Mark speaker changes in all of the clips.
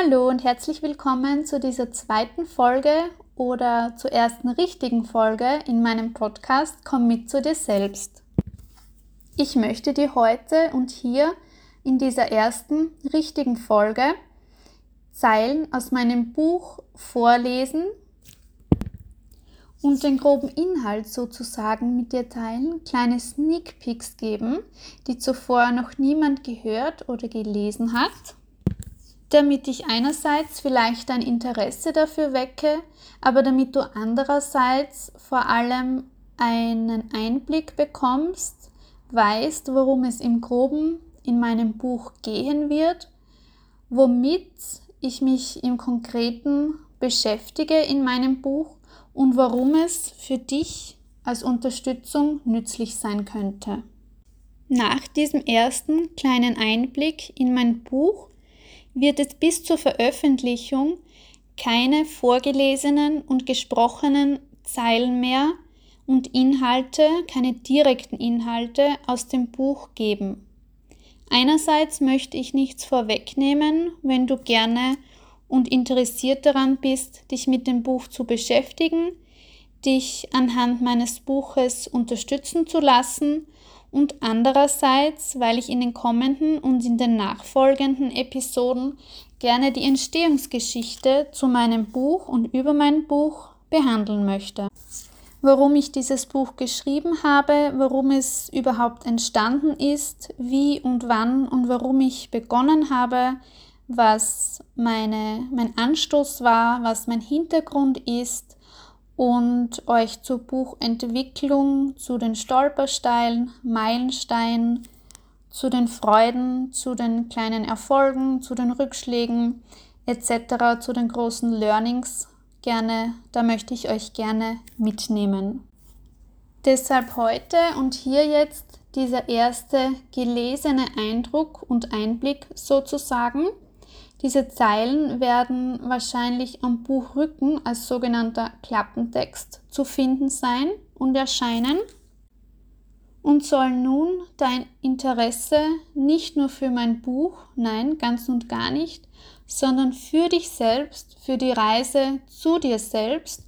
Speaker 1: Hallo und herzlich willkommen zu dieser zweiten Folge oder zur ersten richtigen Folge in meinem Podcast Komm mit zu dir selbst. Ich möchte dir heute und hier in dieser ersten richtigen Folge Zeilen aus meinem Buch vorlesen und den groben Inhalt sozusagen mit dir teilen, kleine Sneak Peeks geben, die zuvor noch niemand gehört oder gelesen hat, damit ich einerseits vielleicht dein Interesse dafür wecke, aber damit du andererseits vor allem einen Einblick bekommst, weißt, worum es im groben in meinem Buch gehen wird, womit ich mich im Konkreten beschäftige in meinem Buch und warum es für dich als Unterstützung nützlich sein könnte. Nach diesem ersten kleinen Einblick in mein Buch wird es bis zur Veröffentlichung keine vorgelesenen und gesprochenen Zeilen mehr und Inhalte, keine direkten Inhalte aus dem Buch geben. Einerseits möchte ich nichts vorwegnehmen, wenn du gerne und interessiert daran bist, dich mit dem Buch zu beschäftigen, dich anhand meines Buches unterstützen zu lassen und andererseits, weil ich in den kommenden und in den nachfolgenden Episoden gerne die Entstehungsgeschichte zu meinem Buch und über mein Buch behandeln möchte. Warum ich dieses Buch geschrieben habe, warum es überhaupt entstanden ist, wie und wann und warum ich begonnen habe, was meine, mein Anstoß war, was mein Hintergrund ist und euch zur Buchentwicklung, zu den Stolpersteilen, Meilensteinen, zu den Freuden, zu den kleinen Erfolgen, zu den Rückschlägen etc., zu den großen Learnings gerne, da möchte ich euch gerne mitnehmen. Deshalb heute und hier jetzt dieser erste gelesene Eindruck und Einblick sozusagen. Diese Zeilen werden wahrscheinlich am Buchrücken als sogenannter Klappentext zu finden sein und erscheinen und sollen nun dein Interesse nicht nur für mein Buch, nein, ganz und gar nicht, sondern für dich selbst, für die Reise zu dir selbst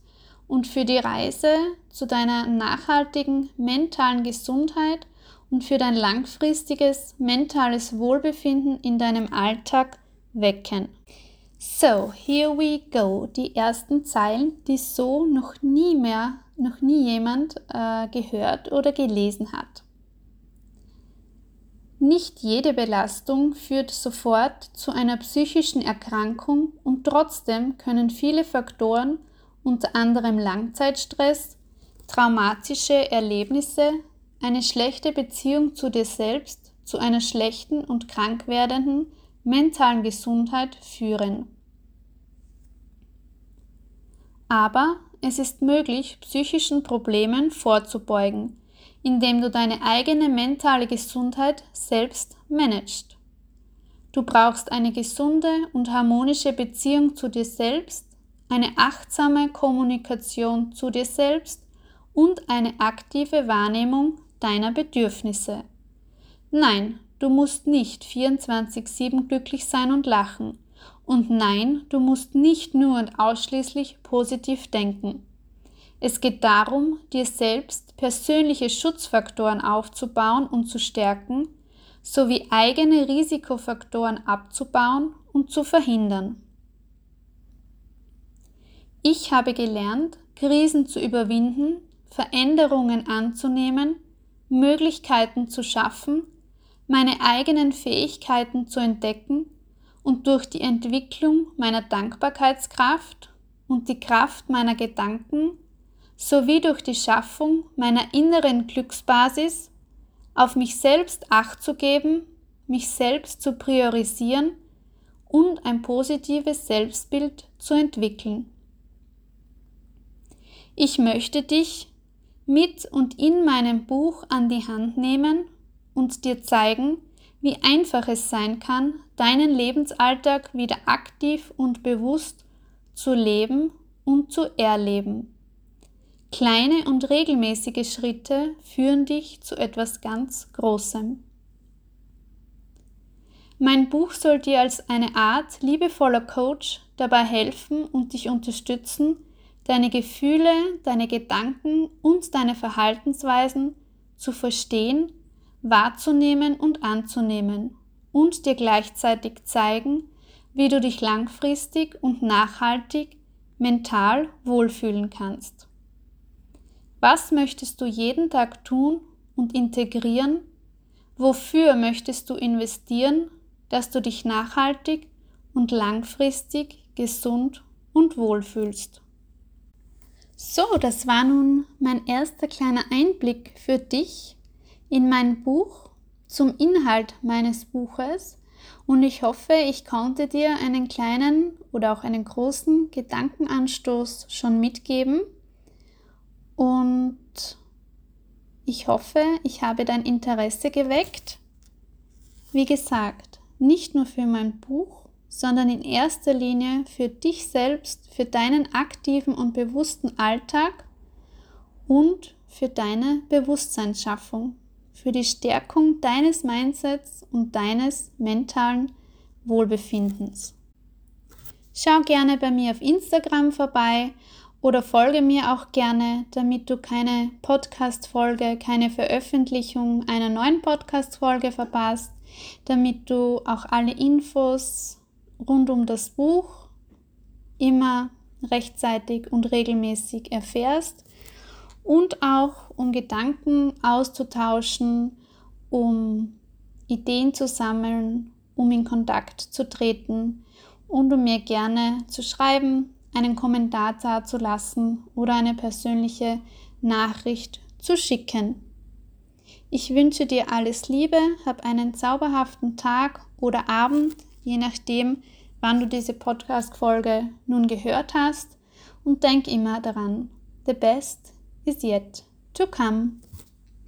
Speaker 1: und für die Reise zu deiner nachhaltigen mentalen Gesundheit und für dein langfristiges mentales Wohlbefinden in deinem Alltag wecken. So, here we go. Die ersten Zeilen, die so noch nie mehr, noch nie jemand äh, gehört oder gelesen hat. Nicht jede Belastung führt sofort zu einer psychischen Erkrankung und trotzdem können viele Faktoren, unter anderem Langzeitstress, traumatische Erlebnisse, eine schlechte Beziehung zu dir selbst, zu einer schlechten und krank werdenden mentalen Gesundheit führen. Aber es ist möglich, psychischen Problemen vorzubeugen, indem du deine eigene mentale Gesundheit selbst managst. Du brauchst eine gesunde und harmonische Beziehung zu dir selbst, eine achtsame Kommunikation zu dir selbst und eine aktive Wahrnehmung deiner Bedürfnisse. Nein, du musst nicht 24-7 glücklich sein und lachen. Und nein, du musst nicht nur und ausschließlich positiv denken. Es geht darum, dir selbst persönliche Schutzfaktoren aufzubauen und zu stärken, sowie eigene Risikofaktoren abzubauen und zu verhindern. Ich habe gelernt, Krisen zu überwinden, Veränderungen anzunehmen, Möglichkeiten zu schaffen, meine eigenen Fähigkeiten zu entdecken und durch die Entwicklung meiner Dankbarkeitskraft und die Kraft meiner Gedanken sowie durch die Schaffung meiner inneren Glücksbasis auf mich selbst acht zu geben, mich selbst zu priorisieren und ein positives Selbstbild zu entwickeln. Ich möchte dich mit und in meinem Buch an die Hand nehmen und dir zeigen, wie einfach es sein kann, deinen Lebensalltag wieder aktiv und bewusst zu leben und zu erleben. Kleine und regelmäßige Schritte führen dich zu etwas ganz Großem. Mein Buch soll dir als eine Art liebevoller Coach dabei helfen und dich unterstützen, deine Gefühle, deine Gedanken und deine Verhaltensweisen zu verstehen, wahrzunehmen und anzunehmen und dir gleichzeitig zeigen, wie du dich langfristig und nachhaltig mental wohlfühlen kannst. Was möchtest du jeden Tag tun und integrieren? Wofür möchtest du investieren, dass du dich nachhaltig und langfristig gesund und wohl fühlst? So, das war nun mein erster kleiner Einblick für dich in mein Buch zum Inhalt meines Buches und ich hoffe, ich konnte dir einen kleinen oder auch einen großen Gedankenanstoß schon mitgeben. Und ich hoffe, ich habe dein Interesse geweckt. Wie gesagt, nicht nur für mein Buch, sondern in erster Linie für dich selbst, für deinen aktiven und bewussten Alltag und für deine Bewusstseinsschaffung für die Stärkung deines Mindsets und deines mentalen Wohlbefindens. Schau gerne bei mir auf Instagram vorbei oder folge mir auch gerne, damit du keine Podcast-Folge, keine Veröffentlichung einer neuen Podcast-Folge verpasst, damit du auch alle Infos rund um das Buch immer rechtzeitig und regelmäßig erfährst und auch um Gedanken auszutauschen, um Ideen zu sammeln, um in Kontakt zu treten und um mir gerne zu schreiben, einen Kommentar dazulassen oder eine persönliche Nachricht zu schicken. Ich wünsche dir alles Liebe, hab einen zauberhaften Tag oder Abend, je nachdem, wann du diese Podcast-Folge nun gehört hast und denk immer daran, the best is yet to come.